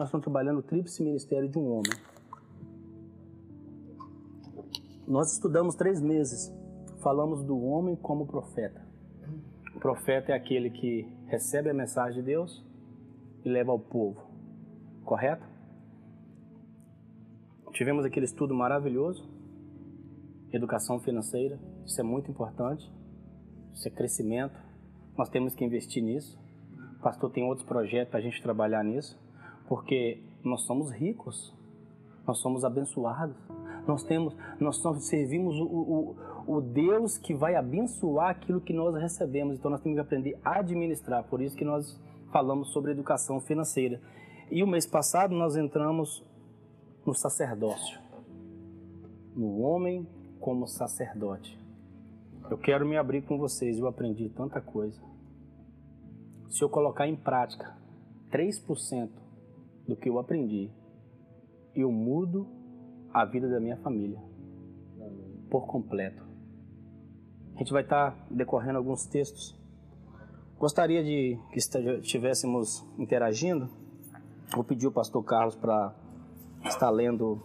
nós estamos trabalhando o tríplice ministério de um homem. Nós estudamos três meses, falamos do homem como profeta. O profeta é aquele que recebe a mensagem de Deus e leva ao povo, correto? Tivemos aquele estudo maravilhoso, educação financeira, isso é muito importante, isso é crescimento, nós temos que investir nisso. O pastor tem outros projetos para a gente trabalhar nisso, porque nós somos ricos, nós somos abençoados, nós temos, nós servimos o, o, o Deus que vai abençoar aquilo que nós recebemos. Então nós temos que aprender a administrar. Por isso que nós falamos sobre educação financeira. E o mês passado nós entramos no sacerdócio, no homem como sacerdote. Eu quero me abrir com vocês, eu aprendi tanta coisa. Se eu colocar em prática 3% do que eu aprendi, eu mudo a vida da minha família por completo. A gente vai estar decorrendo alguns textos. Gostaria de que estivéssemos interagindo. Vou pedir o pastor Carlos para estar lendo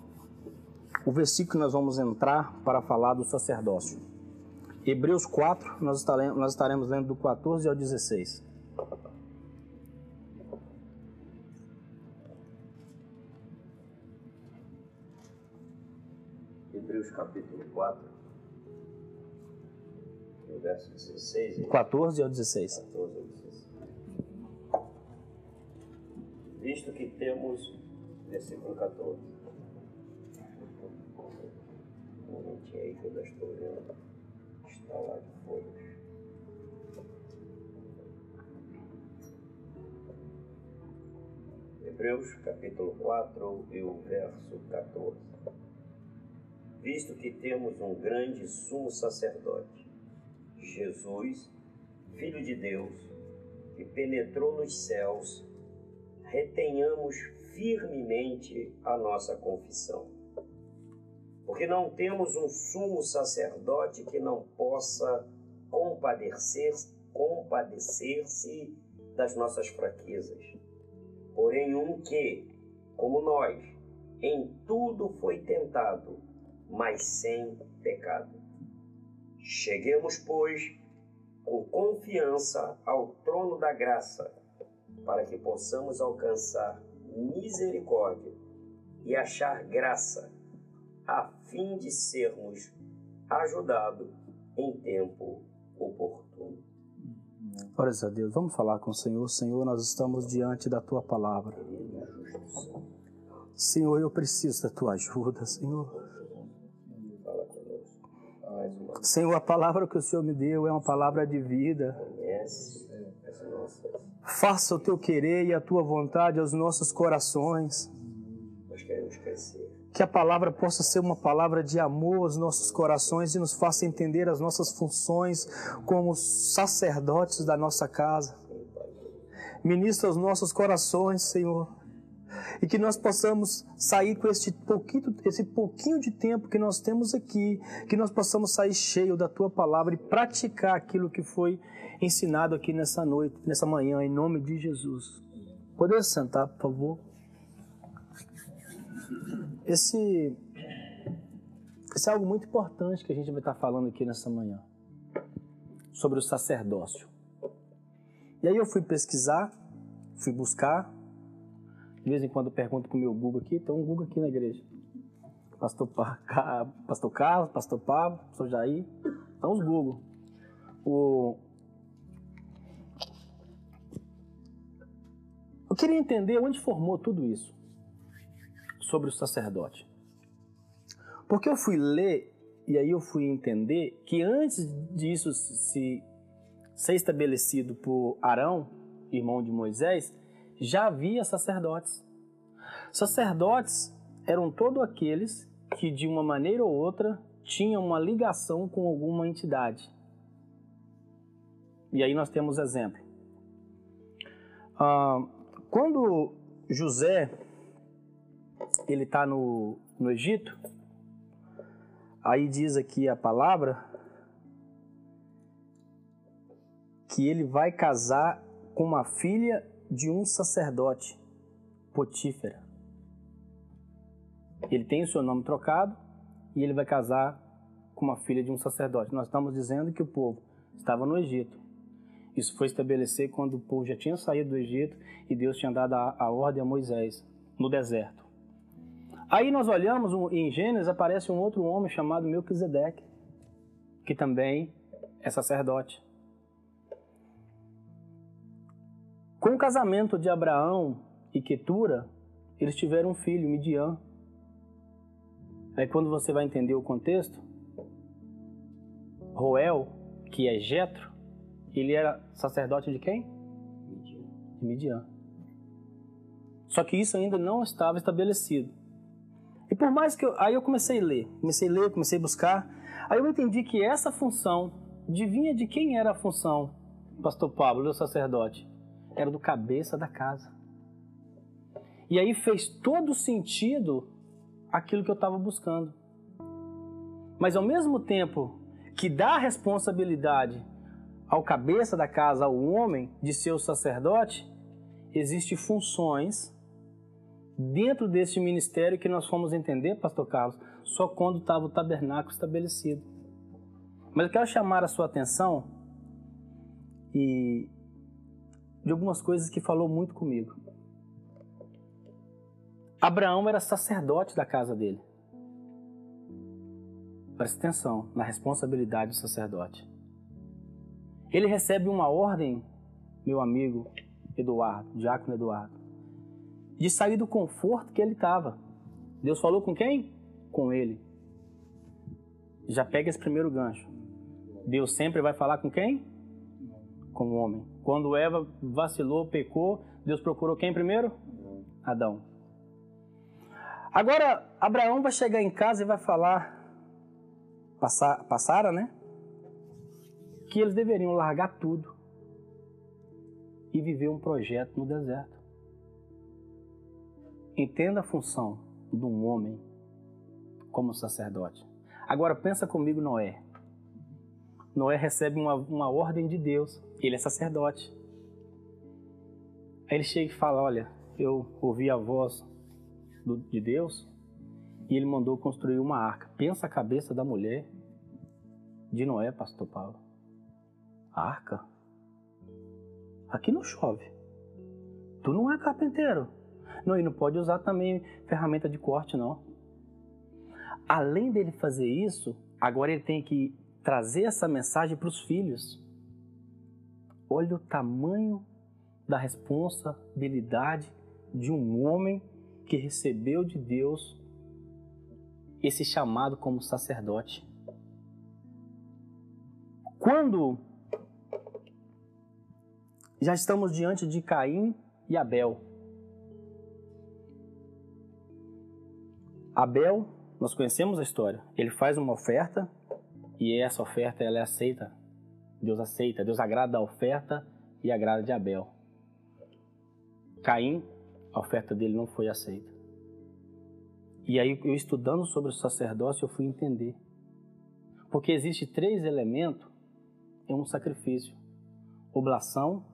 o versículo que nós vamos entrar para falar do sacerdócio. Hebreus 4, nós estaremos, lendo do 14 ao 16. 4, no verso 16. 14 ao 16. 14 ao 16. Visto que temos, versículo 14. Um momentinho aí que eu já estou vendo. Está lá de folhas. Hebreus capítulo 4 e o verso 14 visto que temos um grande sumo sacerdote, Jesus, Filho de Deus, que penetrou nos céus, retenhamos firmemente a nossa confissão. Porque não temos um sumo sacerdote que não possa compadecer, compadecer-se das nossas fraquezas, porém um que, como nós, em tudo foi tentado, mas sem pecado. Cheguemos, pois, com confiança ao trono da graça, para que possamos alcançar misericórdia e achar graça, a fim de sermos ajudados em tempo oportuno. Glórias a Deus. Vamos falar com o Senhor. Senhor, nós estamos diante da tua palavra. Senhor, eu preciso da tua ajuda, Senhor. Senhor, a palavra que o Senhor me deu é uma palavra de vida. Faça o teu querer e a tua vontade aos nossos corações. Que a palavra possa ser uma palavra de amor aos nossos corações e nos faça entender as nossas funções como sacerdotes da nossa casa. Ministra os nossos corações, Senhor e que nós possamos sair com esse pouquinho, esse pouquinho de tempo que nós temos aqui, que nós possamos sair cheio da tua palavra e praticar aquilo que foi ensinado aqui nessa noite, nessa manhã, em nome de Jesus. Podemos sentar, por favor? Esse, esse é algo muito importante que a gente vai estar falando aqui nessa manhã, sobre o sacerdócio. E aí eu fui pesquisar, fui buscar de vez em quando eu pergunto pro meu Google aqui, tem um Google aqui na igreja. Pastor, Pastor Carlos, Pastor Pablo, Pastor Jair, estão os Google. O... Eu queria entender onde formou tudo isso sobre o sacerdote. Porque eu fui ler e aí eu fui entender que antes disso se ser estabelecido por Arão, irmão de Moisés, já havia sacerdotes. Sacerdotes eram todos aqueles que, de uma maneira ou outra, tinham uma ligação com alguma entidade. E aí nós temos exemplo. Ah, quando José ele está no, no Egito, aí diz aqui a palavra que ele vai casar com uma filha de um sacerdote, Potífera. Ele tem o seu nome trocado e ele vai casar com uma filha de um sacerdote. Nós estamos dizendo que o povo estava no Egito. Isso foi estabelecer quando o povo já tinha saído do Egito e Deus tinha dado a, a ordem a Moisés no deserto. Aí nós olhamos em Gênesis aparece um outro homem chamado Melquisedeque, que também é sacerdote. Com o casamento de Abraão e Quetura, eles tiveram um filho, Midian. Aí quando você vai entender o contexto, Roel, que é Jetro, ele era sacerdote de quem? De Midian. Só que isso ainda não estava estabelecido. E por mais que eu, aí eu comecei a ler, comecei a ler, comecei a buscar, aí eu entendi que essa função adivinha de quem era a função, pastor Pablo, o sacerdote? Era do cabeça da casa. E aí fez todo sentido aquilo que eu estava buscando. Mas ao mesmo tempo que dá responsabilidade ao cabeça da casa, ao homem, de ser o sacerdote, existem funções dentro desse ministério que nós fomos entender, pastor Carlos, só quando estava o tabernáculo estabelecido. Mas eu quero chamar a sua atenção e de algumas coisas que falou muito comigo. Abraão era sacerdote da casa dele. Preste atenção na responsabilidade do sacerdote. Ele recebe uma ordem, meu amigo Eduardo, diácono Eduardo, de sair do conforto que ele estava. Deus falou com quem? Com ele. Já pega esse primeiro gancho. Deus sempre vai falar com quem? Com o homem. Quando Eva vacilou, pecou, Deus procurou quem primeiro? Adão. Agora, Abraão vai chegar em casa e vai falar, passar, passara, né? que eles deveriam largar tudo e viver um projeto no deserto. Entenda a função de um homem como sacerdote. Agora pensa comigo Noé. Noé recebe uma, uma ordem de Deus, ele é sacerdote. Aí ele chega e fala: Olha, eu ouvi a voz do, de Deus e ele mandou construir uma arca. Pensa a cabeça da mulher de Noé, Pastor Paulo. Arca? Aqui não chove. Tu não é carpinteiro. Não, e não pode usar também ferramenta de corte, não. Além dele fazer isso, agora ele tem que trazer essa mensagem para os filhos. Olha o tamanho da responsabilidade de um homem que recebeu de Deus esse chamado como sacerdote. Quando já estamos diante de Caim e Abel. Abel, nós conhecemos a história. Ele faz uma oferta e essa oferta ela é aceita. Deus aceita, Deus agrada a oferta e agrada de Abel. Caim, a oferta dele não foi aceita. E aí eu estudando sobre o sacerdócio eu fui entender. Porque existe três elementos em um sacrifício: oblação,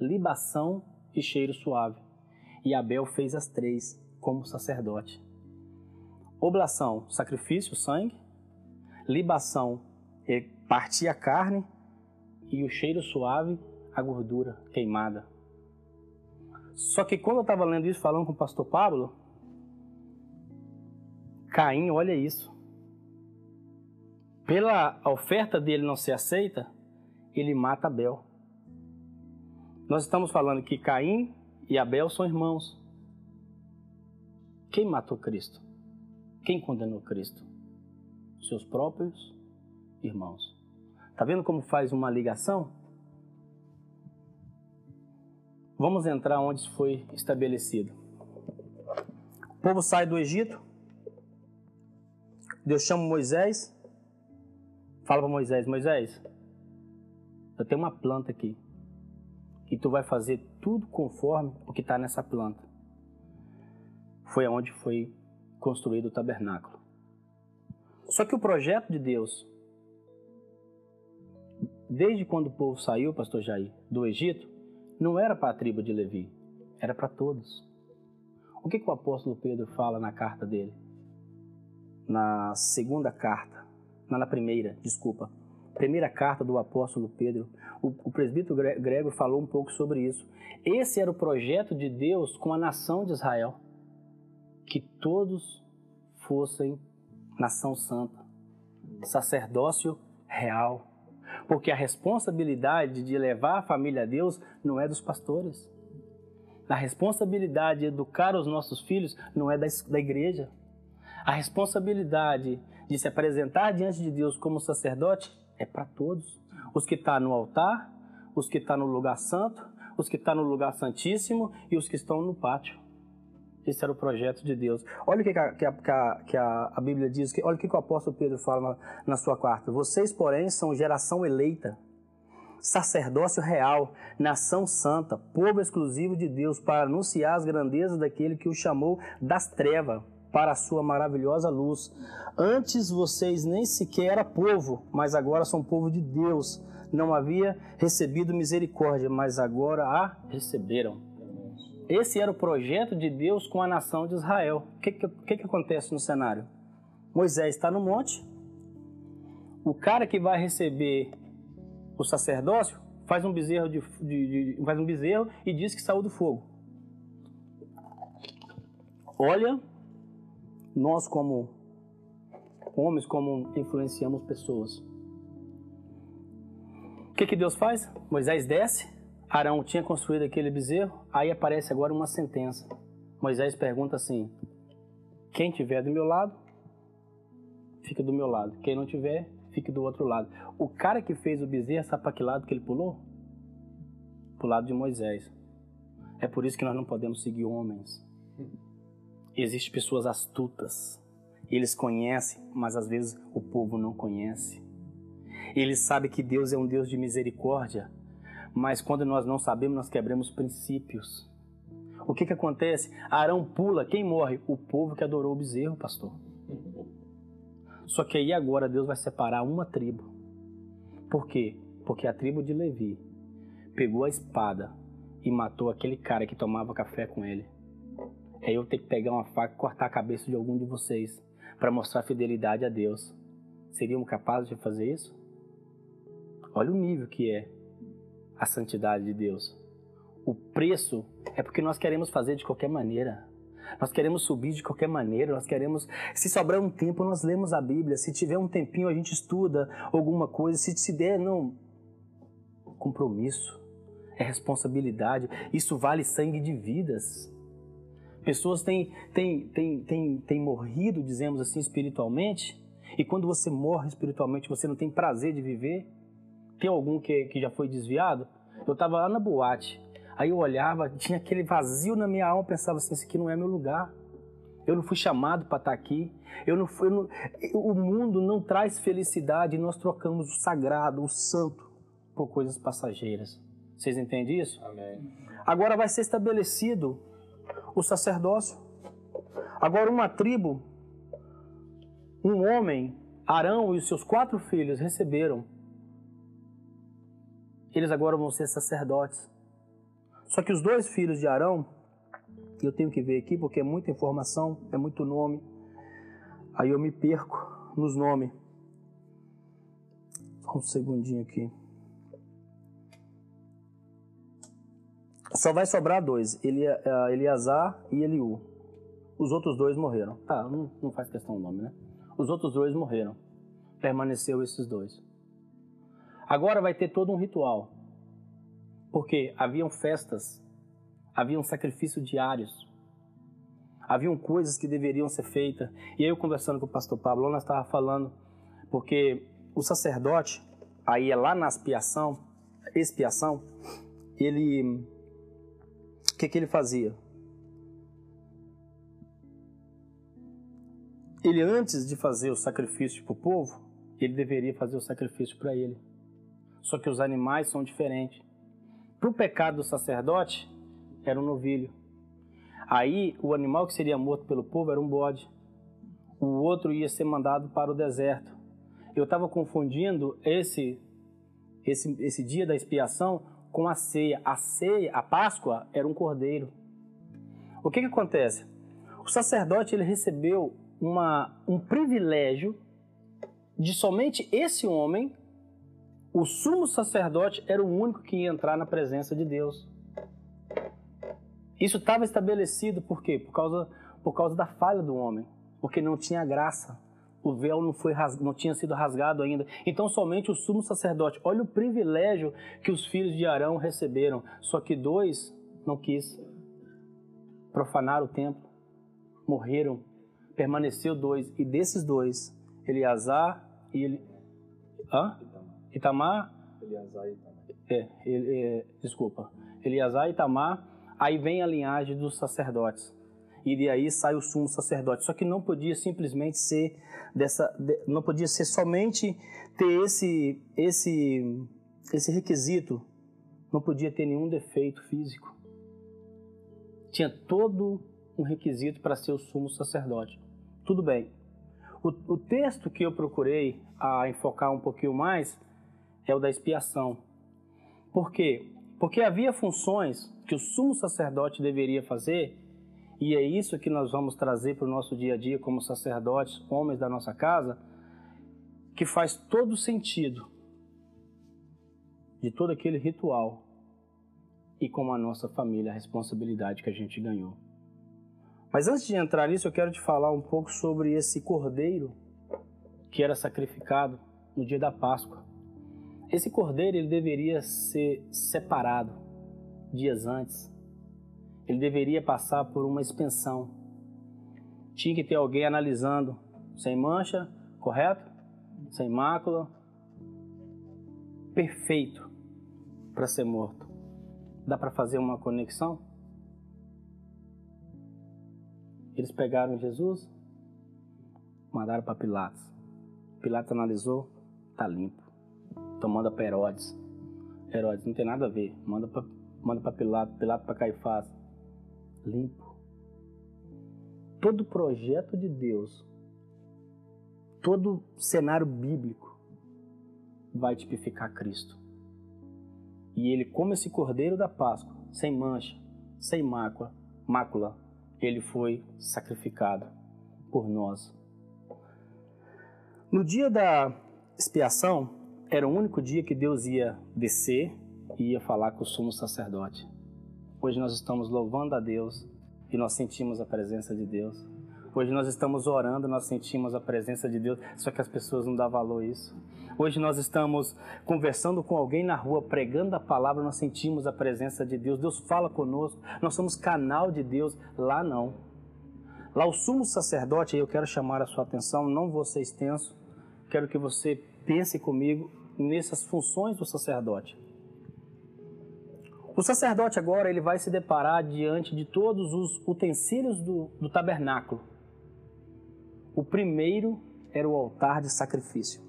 libação e cheiro suave. E Abel fez as três como sacerdote. Oblação, sacrifício, sangue. Libação, partir a carne. E o cheiro suave, a gordura queimada. Só que quando eu estava lendo isso, falando com o pastor Pablo, Caim, olha isso. Pela oferta dele não ser aceita, ele mata Abel. Nós estamos falando que Caim e Abel são irmãos. Quem matou Cristo? Quem condenou Cristo? Seus próprios irmãos. Está vendo como faz uma ligação? Vamos entrar onde foi estabelecido. O povo sai do Egito. Deus chama Moisés. Fala para Moisés: Moisés, eu tenho uma planta aqui e tu vai fazer tudo conforme o que está nessa planta. Foi aonde foi construído o tabernáculo. Só que o projeto de Deus, desde quando o povo saiu, pastor Jair, do Egito, não era para a tribo de Levi, era para todos. O que, que o apóstolo Pedro fala na carta dele? Na segunda carta, não na primeira, desculpa. Primeira carta do apóstolo Pedro, o, o presbítero Grego falou um pouco sobre isso. Esse era o projeto de Deus com a nação de Israel. Que todos fossem nação santa, sacerdócio real. Porque a responsabilidade de levar a família a Deus não é dos pastores. A responsabilidade de educar os nossos filhos não é da, da igreja. A responsabilidade de se apresentar diante de Deus como sacerdote é para todos. Os que estão tá no altar, os que estão tá no lugar santo, os que estão tá no lugar santíssimo e os que estão no pátio. Esse era o projeto de Deus. Olha o que, a, que, a, que a, Bíblia diz, olha o que, o apóstolo Pedro fala na, na sua carta. Vocês, porém, são geração eleita, sacerdócio real, nação santa, povo exclusivo de Deus, para anunciar as grandezas daquele que o chamou das trevas para a sua maravilhosa luz. Antes vocês nem sequer eram povo, mas agora são povo de Deus. Não havia recebido misericórdia, mas agora a receberam. Esse era o projeto de Deus com a nação de Israel. O que, que, que, que acontece no cenário? Moisés está no monte. O cara que vai receber o sacerdócio faz um bezerro de, de, de, faz um bezerro e diz que saiu do fogo. Olha, nós como homens como influenciamos pessoas. O que, que Deus faz? Moisés desce, Arão tinha construído aquele bezerro, aí aparece agora uma sentença. Moisés pergunta assim: quem tiver do meu lado, fica do meu lado. Quem não tiver, fique do outro lado. O cara que fez o bezerro, sabe para que lado que ele pulou? Para o lado de Moisés. É por isso que nós não podemos seguir homens. Existem pessoas astutas. Eles conhecem, mas às vezes o povo não conhece. Eles sabem que Deus é um Deus de misericórdia, mas quando nós não sabemos, nós quebramos princípios. O que, que acontece? Arão pula, quem morre? O povo que adorou o bezerro, pastor. Só que aí agora Deus vai separar uma tribo. Por quê? Porque a tribo de Levi pegou a espada e matou aquele cara que tomava café com ele. Aí eu tenho que pegar uma faca e cortar a cabeça de algum de vocês para mostrar fidelidade a Deus. Seriam capazes de fazer isso? Olha o nível que é a santidade de Deus. O preço é porque nós queremos fazer de qualquer maneira. Nós queremos subir de qualquer maneira, nós queremos. Se sobrar um tempo, nós lemos a Bíblia. Se tiver um tempinho, a gente estuda alguma coisa. Se, se der, não. Compromisso, é responsabilidade. Isso vale sangue de vidas. Pessoas têm, têm, têm, têm, têm morrido, dizemos assim, espiritualmente. E quando você morre espiritualmente, você não tem prazer de viver. Tem algum que, que já foi desviado? Eu estava lá na boate. Aí eu olhava, tinha aquele vazio na minha alma, pensava assim, esse aqui não é meu lugar. Eu não fui chamado para estar tá aqui. Eu não fui, eu não, o mundo não traz felicidade. Nós trocamos o sagrado, o santo, por coisas passageiras. Vocês entendem isso? Amém. Agora vai ser estabelecido o sacerdócio. Agora uma tribo, um homem, Arão e os seus quatro filhos receberam. Eles agora vão ser sacerdotes. Só que os dois filhos de Arão, eu tenho que ver aqui porque é muita informação, é muito nome. Aí eu me perco nos nomes. Só um segundinho aqui. Só vai sobrar dois, eh, Eliasar e Eliú. Os outros dois morreram. Tá, não, não faz questão o nome, né? Os outros dois morreram. Permaneceu esses dois. Agora vai ter todo um ritual. Porque haviam festas, haviam sacrifícios diários, haviam coisas que deveriam ser feitas. E aí eu conversando com o pastor Pablo, nós estava falando, porque o sacerdote, aí é lá na expiação, expiação, ele, o que que ele fazia? Ele antes de fazer o sacrifício para o povo, ele deveria fazer o sacrifício para ele. Só que os animais são diferentes. Para o pecado do sacerdote, era um novilho. Aí, o animal que seria morto pelo povo era um bode. O outro ia ser mandado para o deserto. Eu estava confundindo esse, esse, esse dia da expiação com a ceia. A ceia, a Páscoa, era um cordeiro. O que, que acontece? O sacerdote ele recebeu uma, um privilégio de somente esse homem, o sumo sacerdote, era o único que ia entrar na presença de Deus. Isso estava estabelecido por quê? Por causa, por causa da falha do homem, porque não tinha graça. O véu não, foi não tinha sido rasgado ainda. Então, somente o sumo sacerdote. Olha o privilégio que os filhos de Arão receberam. Só que dois não quis profanar o templo, morreram. Permaneceu dois. E desses dois, Eleazar e ele. Hã? Itamar? Eleazar e Itamar. É, ele, é, desculpa. Eleazar e Itamar Aí vem a linhagem dos sacerdotes. E de aí sai o sumo sacerdote. Só que não podia simplesmente ser dessa, não podia ser somente ter esse esse esse requisito. Não podia ter nenhum defeito físico. Tinha todo um requisito para ser o sumo sacerdote. Tudo bem. O, o texto que eu procurei a enfocar um pouquinho mais é o da expiação. Por quê? Porque havia funções que o sumo sacerdote deveria fazer, e é isso que nós vamos trazer para o nosso dia a dia como sacerdotes, homens da nossa casa, que faz todo sentido de todo aquele ritual e como a nossa família, a responsabilidade que a gente ganhou. Mas antes de entrar nisso, eu quero te falar um pouco sobre esse cordeiro que era sacrificado no dia da Páscoa. Esse cordeiro ele deveria ser separado dias antes. Ele deveria passar por uma expensão. Tinha que ter alguém analisando, sem mancha, correto? Sem mácula, perfeito para ser morto. Dá para fazer uma conexão? Eles pegaram Jesus, mandaram para Pilatos. Pilatos analisou, tá limpo. Então manda para Herodes. Herodes não tem nada a ver. Manda para manda Pilato, Pilato para Caifás. Limpo. Todo projeto de Deus, todo cenário bíblico vai tipificar Cristo. E ele, como esse cordeiro da Páscoa, sem mancha, sem mácula, mácula, ele foi sacrificado por nós. No dia da expiação, era o único dia que Deus ia descer e ia falar com o sumo sacerdote. Hoje nós estamos louvando a Deus e nós sentimos a presença de Deus. Hoje nós estamos orando, nós sentimos a presença de Deus, só que as pessoas não dão valor a isso. Hoje nós estamos conversando com alguém na rua, pregando a palavra, nós sentimos a presença de Deus. Deus fala conosco, nós somos canal de Deus. Lá não. Lá o sumo sacerdote, eu quero chamar a sua atenção, não vou ser extenso, quero que você pense comigo nessas funções do sacerdote. O sacerdote agora ele vai se deparar diante de todos os utensílios do, do tabernáculo. O primeiro era o altar de sacrifício.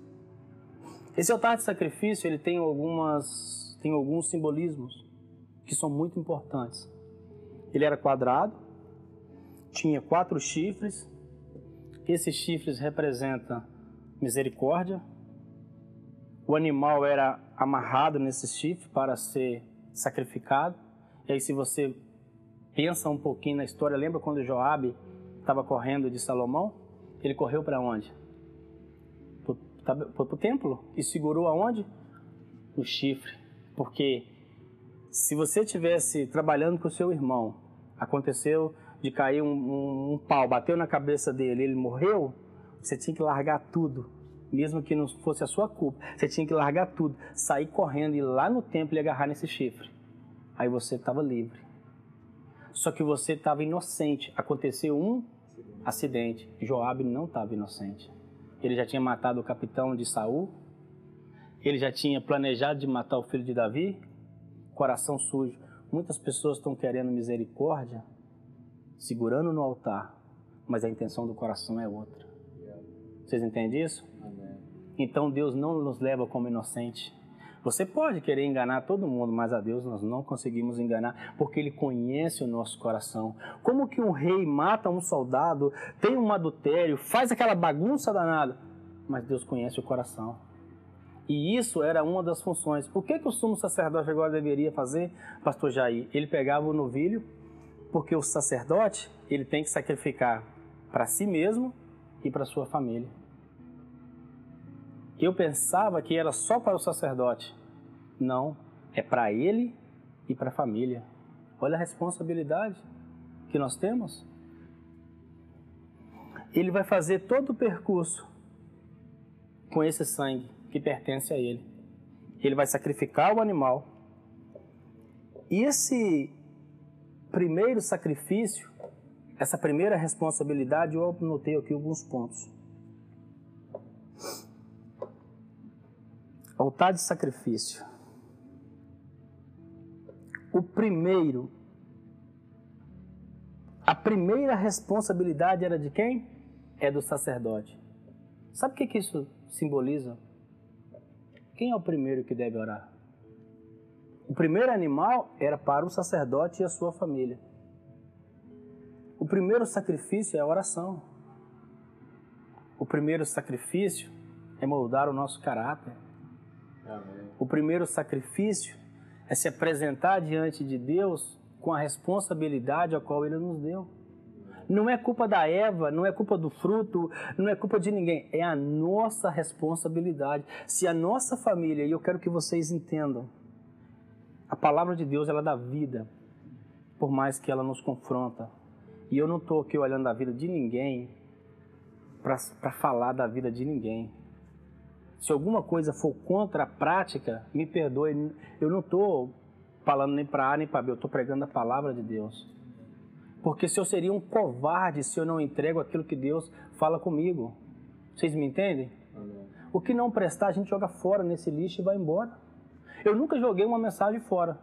Esse altar de sacrifício ele tem algumas tem alguns simbolismos que são muito importantes. Ele era quadrado, tinha quatro chifres. Esses chifres representam misericórdia, o animal era amarrado nesse chifre para ser sacrificado. E aí, se você pensa um pouquinho na história, lembra quando Joabe estava correndo de Salomão? Ele correu para onde? Para o templo e segurou aonde? O chifre. Porque se você tivesse trabalhando com o seu irmão, aconteceu de cair um, um, um pau, bateu na cabeça dele, ele morreu, você tinha que largar tudo mesmo que não fosse a sua culpa. Você tinha que largar tudo, sair correndo e ir lá no templo e agarrar nesse chifre. Aí você estava livre. Só que você estava inocente. Aconteceu um acidente. Joabe não estava inocente. Ele já tinha matado o capitão de Saul. Ele já tinha planejado de matar o filho de Davi. Coração sujo. Muitas pessoas estão querendo misericórdia, segurando no altar, mas a intenção do coração é outra. Vocês entendem isso? Então Deus não nos leva como inocente. Você pode querer enganar todo mundo, mas a Deus nós não conseguimos enganar, porque Ele conhece o nosso coração. Como que um rei mata um soldado, tem um adultério, faz aquela bagunça danada, mas Deus conhece o coração. E isso era uma das funções. O que, que o sumo sacerdote agora deveria fazer, pastor Jair? Ele pegava o novilho, Porque o sacerdote, ele tem que sacrificar para si mesmo e para sua família. Eu pensava que era só para o sacerdote. Não, é para ele e para a família. Olha a responsabilidade que nós temos. Ele vai fazer todo o percurso com esse sangue que pertence a ele. Ele vai sacrificar o animal. E esse primeiro sacrifício, essa primeira responsabilidade, eu anotei aqui alguns pontos. Altar de sacrifício. O primeiro, a primeira responsabilidade era de quem? É do sacerdote. Sabe o que, que isso simboliza? Quem é o primeiro que deve orar? O primeiro animal era para o sacerdote e a sua família. O primeiro sacrifício é a oração. O primeiro sacrifício é moldar o nosso caráter. Amém. O primeiro sacrifício é se apresentar diante de Deus com a responsabilidade a qual Ele nos deu. Não é culpa da Eva, não é culpa do fruto, não é culpa de ninguém. É a nossa responsabilidade. Se a nossa família, e eu quero que vocês entendam, a palavra de Deus ela dá vida, por mais que ela nos confronta. E eu não estou aqui olhando a vida de ninguém para falar da vida de ninguém. Se alguma coisa for contra a prática, me perdoe. Eu não estou falando nem para A nem para B, eu estou pregando a palavra de Deus. Porque se eu seria um covarde se eu não entrego aquilo que Deus fala comigo. Vocês me entendem? Amém. O que não prestar, a gente joga fora nesse lixo e vai embora. Eu nunca joguei uma mensagem fora.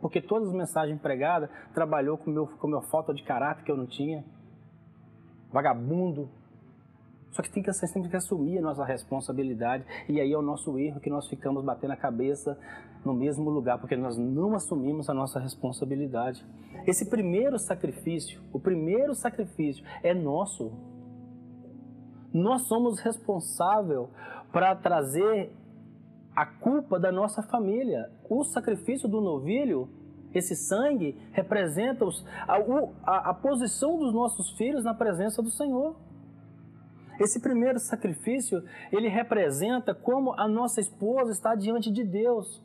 Porque todas as mensagens pregadas trabalhou com meu, com minha falta de caráter que eu não tinha. Vagabundo, só que tem que, vocês têm que assumir a nossa responsabilidade. E aí é o nosso erro que nós ficamos batendo a cabeça no mesmo lugar, porque nós não assumimos a nossa responsabilidade. Esse primeiro sacrifício, o primeiro sacrifício é nosso. Nós somos responsáveis para trazer a culpa da nossa família. O sacrifício do novilho, esse sangue, representa a, a, a posição dos nossos filhos na presença do Senhor. Esse primeiro sacrifício, ele representa como a nossa esposa está diante de Deus.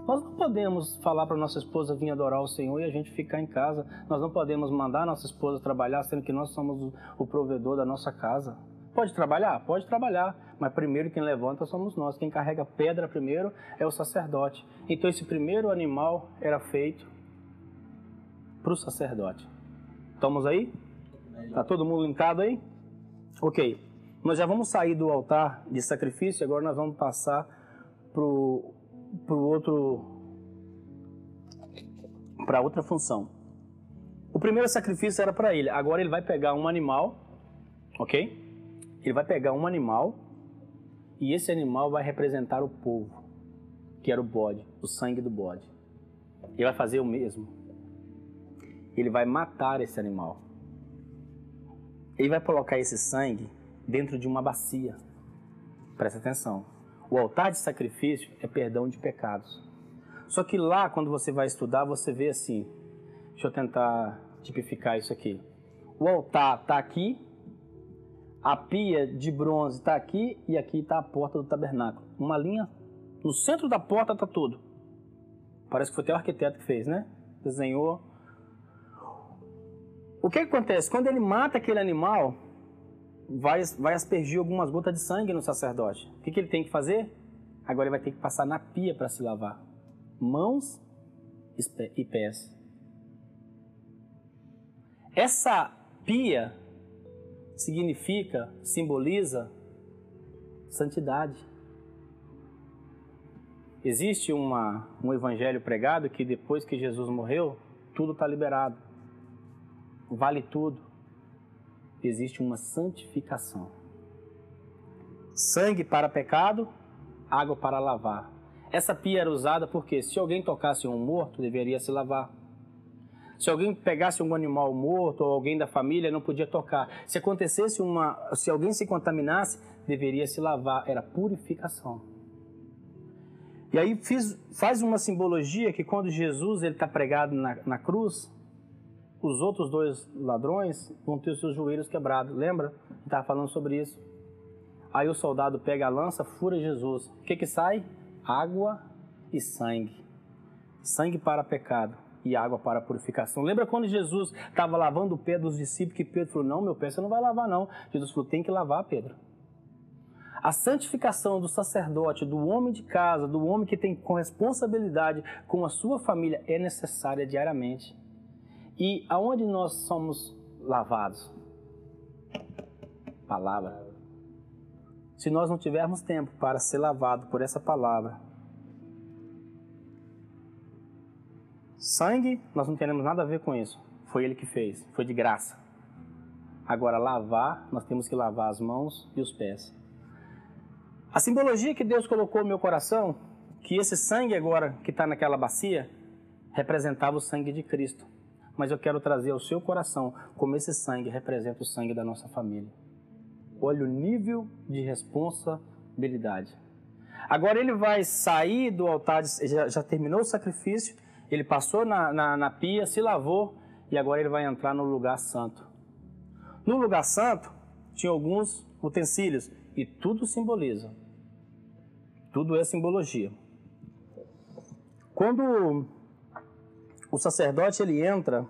Nós não podemos falar para nossa esposa vir adorar o Senhor e a gente ficar em casa. Nós não podemos mandar nossa esposa trabalhar, sendo que nós somos o provedor da nossa casa. Pode trabalhar? Pode trabalhar, mas primeiro quem levanta somos nós. Quem carrega pedra primeiro é o sacerdote. Então esse primeiro animal era feito para o sacerdote. Estamos aí? Está todo mundo linkado aí? Ok, nós já vamos sair do altar de sacrifício, agora nós vamos passar para o outro para outra função. O primeiro sacrifício era para ele, agora ele vai pegar um animal, ok? Ele vai pegar um animal e esse animal vai representar o povo, que era o bode, o sangue do bode. Ele vai fazer o mesmo. Ele vai matar esse animal. Ele vai colocar esse sangue dentro de uma bacia. Presta atenção. O altar de sacrifício é perdão de pecados. Só que lá, quando você vai estudar, você vê assim. Deixa eu tentar tipificar isso aqui. O altar está aqui, a pia de bronze está aqui e aqui está a porta do tabernáculo. Uma linha no centro da porta está tudo. Parece que foi até o arquiteto que fez, né? Desenhou o que, acontece? Quando ele mata aquele animal, vai, vai aspergir algumas gotas de sangue no sacerdote. O que, que ele tem que fazer? Agora ele vai ter que passar na pia para se lavar. Mãos e pés. Essa pia significa, simboliza santidade. Existe uma, um evangelho pregado que depois que Jesus morreu, tudo está liberado vale tudo, existe uma santificação. Sangue para pecado, água para lavar. Essa pia era usada porque se alguém tocasse um morto, deveria se lavar. Se alguém pegasse um animal morto ou alguém da família, não podia tocar. Se acontecesse uma, se alguém se contaminasse, deveria se lavar. Era purificação. E aí fiz, faz uma simbologia que quando Jesus ele está pregado na, na cruz, os outros dois ladrões vão ter os seus joelhos quebrados. Lembra? Estava falando sobre isso. Aí o soldado pega a lança, fura Jesus. O que que sai? Água e sangue. Sangue para pecado e água para purificação. Lembra quando Jesus estava lavando o pé dos discípulos que Pedro falou: "Não, meu pé você não vai lavar não". Jesus falou: "Tem que lavar, Pedro". A santificação do sacerdote, do homem de casa, do homem que tem responsabilidade com a sua família é necessária diariamente. E aonde nós somos lavados? Palavra. Se nós não tivermos tempo para ser lavado por essa palavra, sangue, nós não teremos nada a ver com isso. Foi ele que fez, foi de graça. Agora, lavar, nós temos que lavar as mãos e os pés. A simbologia que Deus colocou no meu coração, que esse sangue agora que está naquela bacia, representava o sangue de Cristo. Mas eu quero trazer ao seu coração como esse sangue representa o sangue da nossa família. Olha o nível de responsabilidade. Agora ele vai sair do altar, já, já terminou o sacrifício, ele passou na, na, na pia, se lavou e agora ele vai entrar no lugar santo. No lugar santo tinha alguns utensílios e tudo simboliza. Tudo é simbologia. Quando o sacerdote ele entra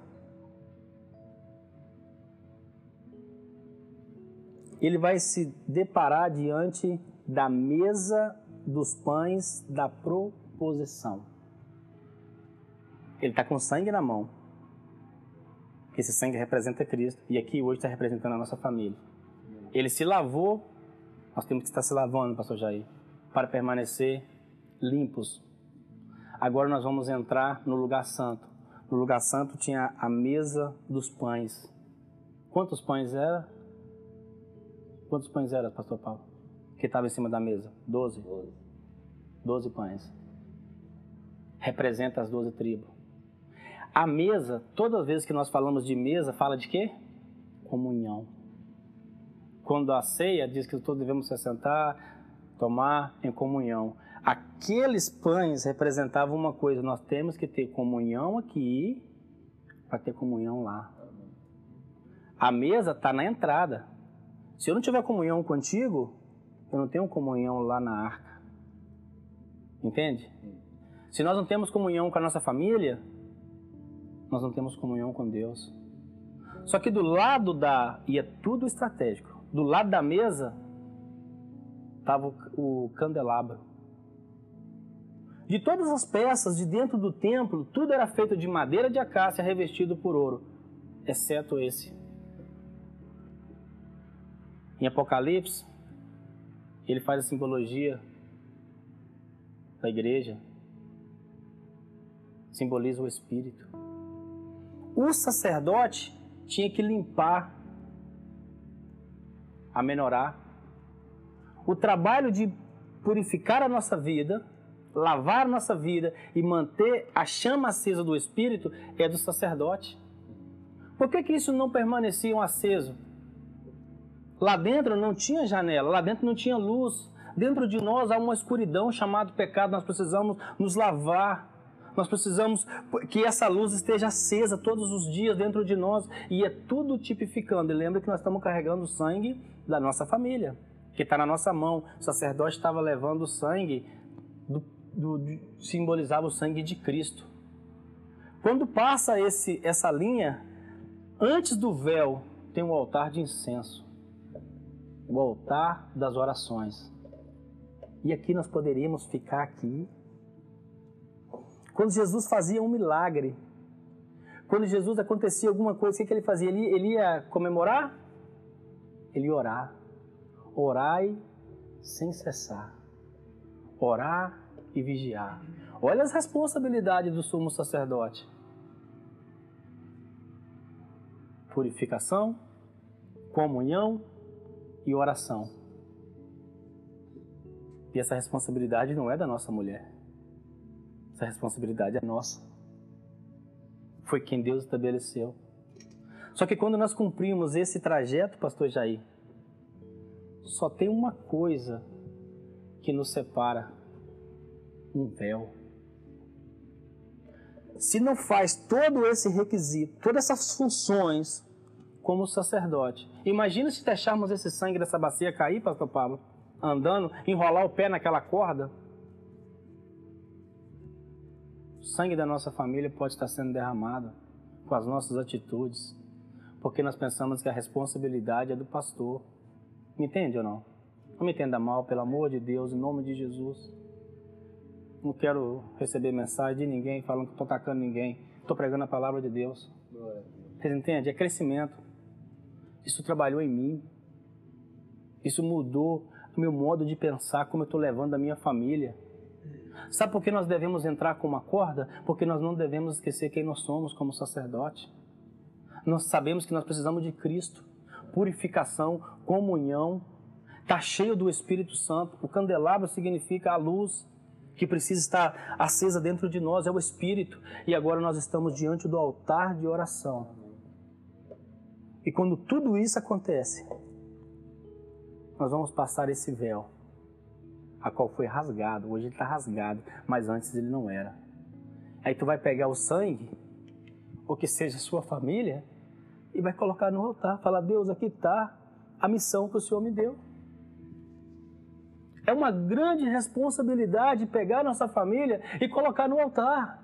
ele vai se deparar diante da mesa dos pães da proposição. Ele está com sangue na mão. Esse sangue representa Cristo. E aqui hoje está representando a nossa família. Ele se lavou, nós temos que estar se lavando, pastor Jair, para permanecer limpos. Agora nós vamos entrar no lugar santo. No lugar santo tinha a mesa dos pães. Quantos pães era? Quantos pães eram, pastor Paulo? Que estava em cima da mesa? Doze. Doze pães. Representa as doze tribos. A mesa, todas as vezes que nós falamos de mesa, fala de quê? Comunhão. Quando a ceia diz que todos devemos se sentar, tomar em comunhão. Aqueles pães representavam uma coisa, nós temos que ter comunhão aqui para ter comunhão lá. A mesa está na entrada. Se eu não tiver comunhão contigo, eu não tenho comunhão lá na arca. Entende? Se nós não temos comunhão com a nossa família, nós não temos comunhão com Deus. Só que do lado da. E é tudo estratégico. Do lado da mesa estava o candelabro. De todas as peças de dentro do templo, tudo era feito de madeira de acácia revestido por ouro, exceto esse. Em Apocalipse, ele faz a simbologia da igreja, simboliza o Espírito. O sacerdote tinha que limpar, amenorar. O trabalho de purificar a nossa vida, lavar a nossa vida e manter a chama acesa do Espírito é do sacerdote. Por que, que isso não permanecia aceso? Lá dentro não tinha janela, lá dentro não tinha luz. Dentro de nós há uma escuridão chamada pecado, nós precisamos nos lavar. Nós precisamos que essa luz esteja acesa todos os dias dentro de nós e é tudo tipificando. E lembra que nós estamos carregando o sangue da nossa família, que está na nossa mão. O sacerdote estava levando o sangue, do, do, do, simbolizava o sangue de Cristo. Quando passa esse, essa linha, antes do véu tem um altar de incenso o altar das orações. E aqui nós poderíamos ficar aqui. Quando Jesus fazia um milagre, quando Jesus acontecia alguma coisa, o que, que ele fazia? Ele, ele ia comemorar? Ele ia orar. Orai sem cessar. Orar e vigiar. Olha as responsabilidades do sumo sacerdote: purificação, comunhão, e oração. E essa responsabilidade não é da nossa mulher. Essa responsabilidade é nossa. Foi quem Deus estabeleceu. Só que quando nós cumprimos esse trajeto, pastor Jair, só tem uma coisa que nos separa: um véu. se não faz todo esse requisito, todas essas funções como sacerdote. Imagina se deixarmos esse sangue dessa bacia cair, pastor Pablo, andando, enrolar o pé naquela corda. O sangue da nossa família pode estar sendo derramado com as nossas atitudes, porque nós pensamos que a responsabilidade é do pastor. Me entende ou não? Não me entenda mal, pelo amor de Deus, em nome de Jesus. Não quero receber mensagem de ninguém falando que estou atacando ninguém. Estou pregando a palavra de Deus. Vocês entendem? É crescimento. Isso trabalhou em mim. Isso mudou o meu modo de pensar, como eu estou levando a minha família. Sabe por que nós devemos entrar com uma corda? Porque nós não devemos esquecer quem nós somos como sacerdote. Nós sabemos que nós precisamos de Cristo, purificação, comunhão, está cheio do Espírito Santo. O candelabro significa a luz que precisa estar acesa dentro de nós, é o Espírito. E agora nós estamos diante do altar de oração. E quando tudo isso acontece, nós vamos passar esse véu, a qual foi rasgado. Hoje ele está rasgado, mas antes ele não era. Aí tu vai pegar o sangue, ou que seja sua família, e vai colocar no altar. Falar, Deus, aqui está a missão que o Senhor me deu. É uma grande responsabilidade pegar nossa família e colocar no altar.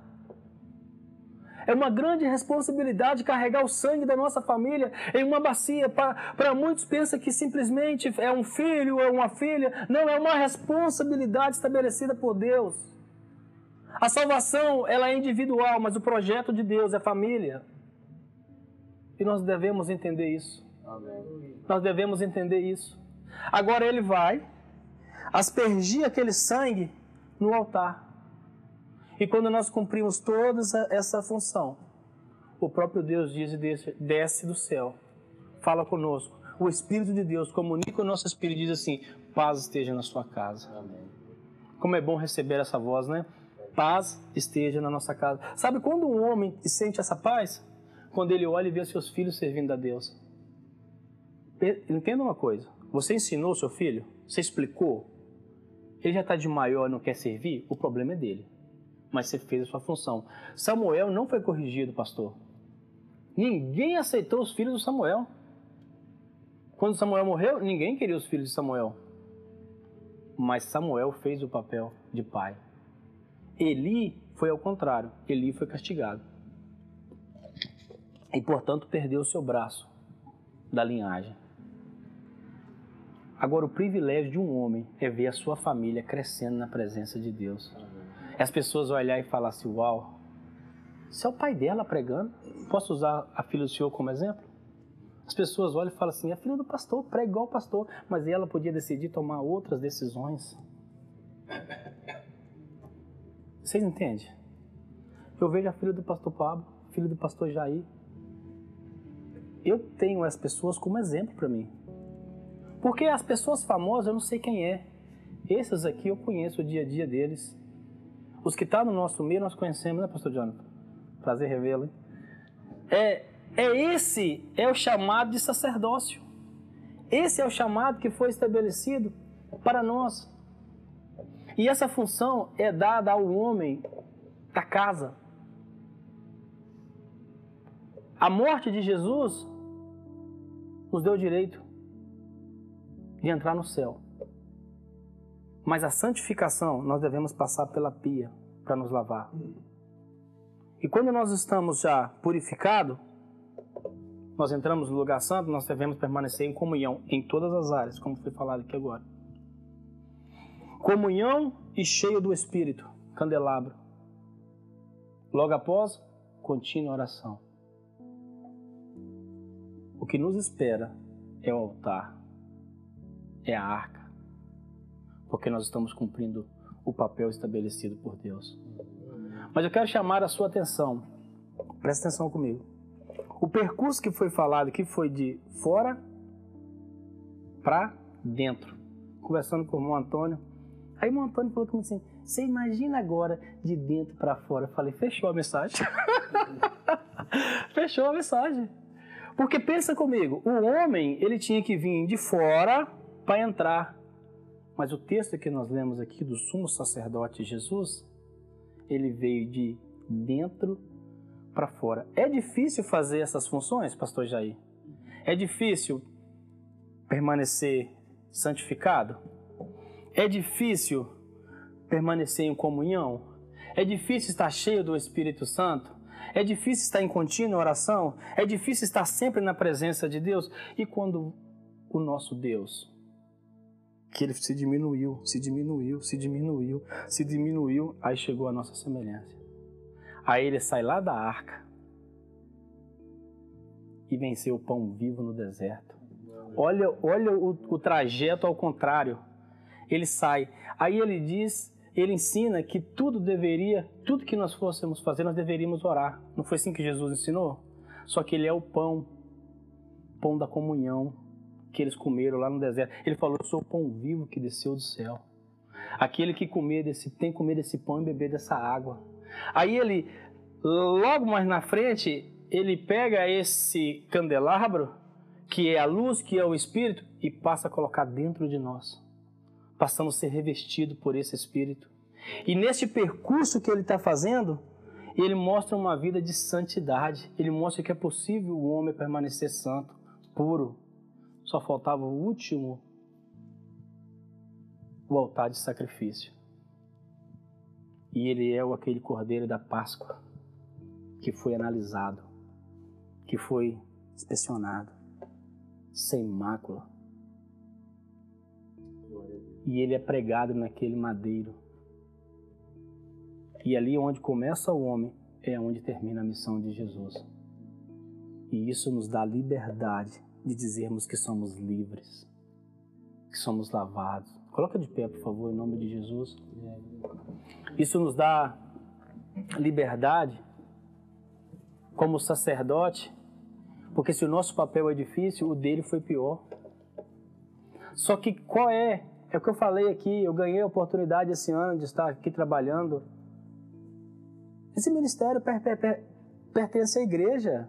É uma grande responsabilidade carregar o sangue da nossa família em uma bacia. Para muitos pensa que simplesmente é um filho, é uma filha. Não, é uma responsabilidade estabelecida por Deus. A salvação, ela é individual, mas o projeto de Deus é família. E nós devemos entender isso. Amém. Nós devemos entender isso. Agora ele vai aspergir aquele sangue no altar. E quando nós cumprimos toda essa função, o próprio Deus diz e desce do céu, fala conosco. O Espírito de Deus comunica o nosso espírito e diz assim: paz esteja na sua casa. Amém. Como é bom receber essa voz, né? Paz esteja na nossa casa. Sabe quando um homem sente essa paz? Quando ele olha e vê seus filhos servindo a Deus. Entenda uma coisa: você ensinou seu filho? Você explicou? Ele já está de maior e não quer servir? O problema é dele. Mas você fez a sua função. Samuel não foi corrigido, pastor. Ninguém aceitou os filhos de Samuel. Quando Samuel morreu, ninguém queria os filhos de Samuel. Mas Samuel fez o papel de pai. Eli foi ao contrário. Eli foi castigado. E, portanto, perdeu o seu braço da linhagem. Agora, o privilégio de um homem é ver a sua família crescendo na presença de Deus. É as pessoas olhar e falar assim: Uau, se é o pai dela pregando, posso usar a filha do senhor como exemplo? As pessoas olham e falam assim: a filha do pastor prega igual o pastor, mas ela podia decidir tomar outras decisões. Vocês entendem? Eu vejo a filha do pastor Pablo, filha do pastor Jair. Eu tenho as pessoas como exemplo para mim. Porque as pessoas famosas eu não sei quem é. Esses aqui eu conheço o dia a dia deles. Os que estão tá no nosso meio nós conhecemos, né, pastor Jonathan? Prazer revê-lo. É, é esse é o chamado de sacerdócio. Esse é o chamado que foi estabelecido para nós. E essa função é dada ao homem da casa. A morte de Jesus nos deu direito de entrar no céu. Mas a santificação, nós devemos passar pela pia para nos lavar. E quando nós estamos já purificados, nós entramos no lugar santo, nós devemos permanecer em comunhão em todas as áreas, como foi falado aqui agora. Comunhão e cheio do Espírito, candelabro. Logo após, contínua oração. O que nos espera é o altar é a arca, porque nós estamos cumprindo o papel estabelecido por Deus. Mas eu quero chamar a sua atenção, presta atenção comigo. O percurso que foi falado aqui foi de fora para dentro. Conversando com o irmão Antônio. Aí o irmão Antônio falou comigo assim: Você imagina agora de dentro para fora? Eu falei: Fechou a mensagem. Fechou a mensagem. Porque pensa comigo: o homem ele tinha que vir de fora para entrar. Mas o texto que nós lemos aqui do sumo sacerdote Jesus, ele veio de dentro para fora. É difícil fazer essas funções, pastor Jair? É difícil permanecer santificado? É difícil permanecer em comunhão? É difícil estar cheio do Espírito Santo? É difícil estar em contínua oração? É difícil estar sempre na presença de Deus? E quando o nosso Deus, que ele se diminuiu, se diminuiu, se diminuiu, se diminuiu, aí chegou a nossa semelhança. Aí ele sai lá da arca e venceu o pão vivo no deserto. Olha, olha o, o trajeto ao contrário. Ele sai. Aí ele diz ele ensina que tudo deveria, tudo que nós fôssemos fazer, nós deveríamos orar. Não foi assim que Jesus ensinou? Só que ele é o pão, pão da comunhão que eles comeram lá no deserto. Ele falou: Eu sou o pão vivo que desceu do céu. Aquele que comer desse, tem que comer desse pão e beber dessa água. Aí ele, logo mais na frente, ele pega esse candelabro, que é a luz, que é o Espírito, e passa a colocar dentro de nós passamos a ser revestidos por esse Espírito. E nesse percurso que ele está fazendo, ele mostra uma vida de santidade. Ele mostra que é possível o homem permanecer santo, puro. Só faltava o último, o altar de sacrifício. E ele é aquele cordeiro da Páscoa que foi analisado, que foi inspecionado, sem mácula e ele é pregado naquele madeiro. E ali onde começa o homem é onde termina a missão de Jesus. E isso nos dá liberdade de dizermos que somos livres, que somos lavados. Coloca de pé, por favor, em nome de Jesus. Isso nos dá liberdade como sacerdote, porque se o nosso papel é difícil, o dele foi pior. Só que qual é é o que eu falei aqui, eu ganhei a oportunidade esse ano de estar aqui trabalhando. Esse ministério per, per, per, pertence à igreja.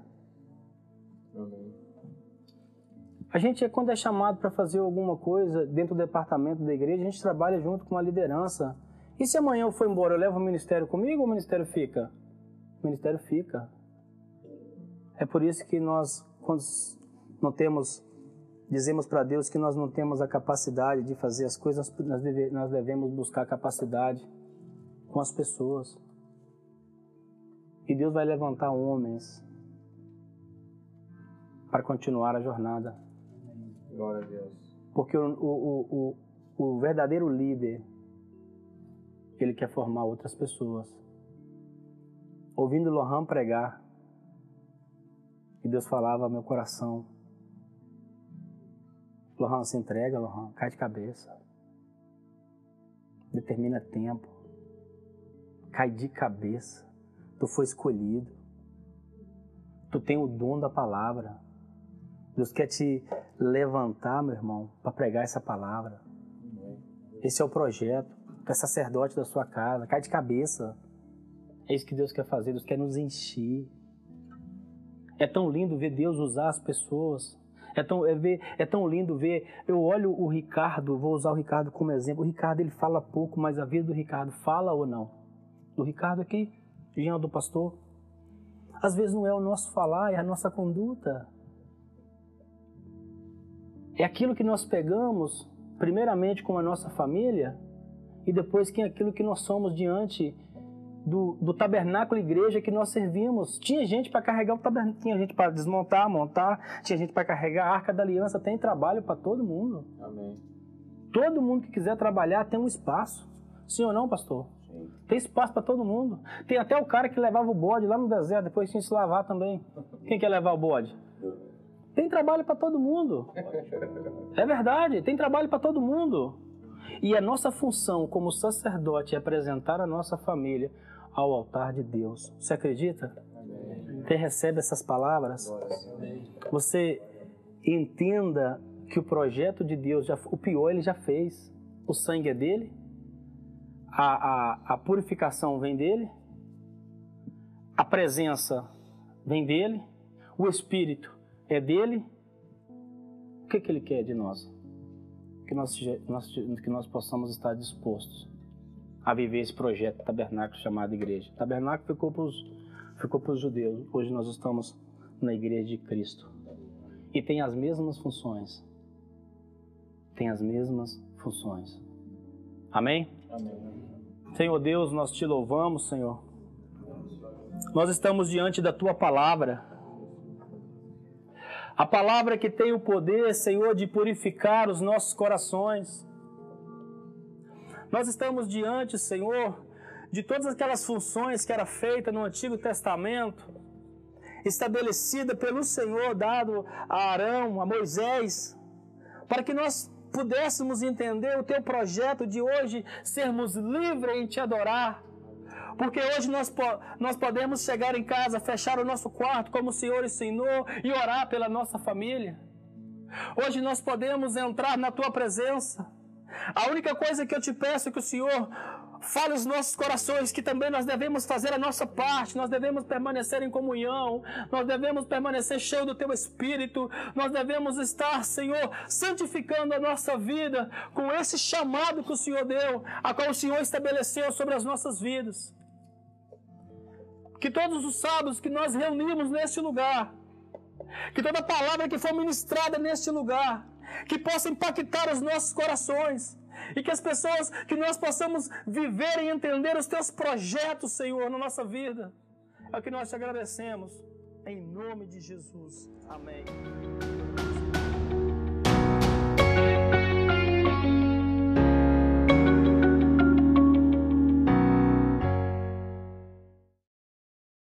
A gente, quando é chamado para fazer alguma coisa dentro do departamento da igreja, a gente trabalha junto com a liderança. E se amanhã eu for embora, eu levo o ministério comigo ou o ministério fica? O ministério fica. É por isso que nós, quando não temos dizemos para Deus que nós não temos a capacidade de fazer as coisas, nós, deve, nós devemos buscar capacidade com as pessoas. E Deus vai levantar homens para continuar a jornada. Glória a Deus. Porque o, o, o, o verdadeiro líder, ele quer formar outras pessoas. Ouvindo Lohan pregar, e Deus falava ao meu coração, Lohan, se entrega, Lohan, cai de cabeça. Determina tempo. Cai de cabeça. Tu foi escolhido. Tu tem o dom da palavra. Deus quer te levantar, meu irmão, para pregar essa palavra. Esse é o projeto. Tu é sacerdote da sua casa. Cai de cabeça. É isso que Deus quer fazer. Deus quer nos encher. É tão lindo ver Deus usar as pessoas é tão, é, ver, é tão lindo ver. Eu olho o Ricardo, vou usar o Ricardo como exemplo. O Ricardo ele fala pouco, mas a vida do Ricardo fala ou não? Do Ricardo aqui, Jean do pastor. Às vezes não é o nosso falar, é a nossa conduta. É aquilo que nós pegamos, primeiramente com a nossa família, e depois que é aquilo que nós somos diante do, do tabernáculo igreja que nós servimos. Tinha gente para carregar o tabernáculo, tinha gente para desmontar, montar, tinha gente para carregar a arca da aliança. Tem trabalho para todo mundo. Amém. Todo mundo que quiser trabalhar tem um espaço. Sim ou não, pastor? Sim. Tem espaço para todo mundo. Tem até o cara que levava o bode lá no deserto, depois tinha que se lavar também. Quem quer levar o bode? Tem trabalho para todo mundo. É verdade, tem trabalho para todo mundo. E a nossa função como sacerdote é apresentar a nossa família ao altar de Deus. Você acredita? Amém. Você recebe essas palavras? Você entenda que o projeto de Deus, já, o pior ele já fez. O sangue é dele, a, a, a purificação vem dele, a presença vem dele, o Espírito é dele. O que, que ele quer de nós? Que nós, que nós possamos estar dispostos a viver esse projeto tabernáculo chamado igreja. Tabernáculo ficou para os ficou os judeus. Hoje nós estamos na igreja de Cristo. E tem as mesmas funções. Tem as mesmas funções. Amém? Amém. Senhor Deus, nós te louvamos, Senhor. Nós estamos diante da tua palavra. A palavra que tem o poder, Senhor, de purificar os nossos corações. Nós estamos diante, Senhor, de todas aquelas funções que era feita no Antigo Testamento, estabelecida pelo Senhor, dado a Arão, a Moisés, para que nós pudéssemos entender o teu projeto de hoje sermos livres em te adorar. Porque hoje nós, nós podemos chegar em casa, fechar o nosso quarto, como o Senhor ensinou, e orar pela nossa família. Hoje nós podemos entrar na tua presença. A única coisa que eu te peço é que o Senhor Fale os nossos corações que também nós devemos fazer a nossa parte, nós devemos permanecer em comunhão, nós devemos permanecer cheio do Teu Espírito, nós devemos estar, Senhor, santificando a nossa vida com esse chamado que o Senhor deu, a qual o Senhor estabeleceu sobre as nossas vidas. Que todos os sábados que nós reunimos neste lugar, que toda palavra que for ministrada neste lugar, que possa impactar os nossos corações e que as pessoas, que nós possamos viver e entender os teus projetos, Senhor, na nossa vida. É o que nós te agradecemos. Em nome de Jesus. Amém.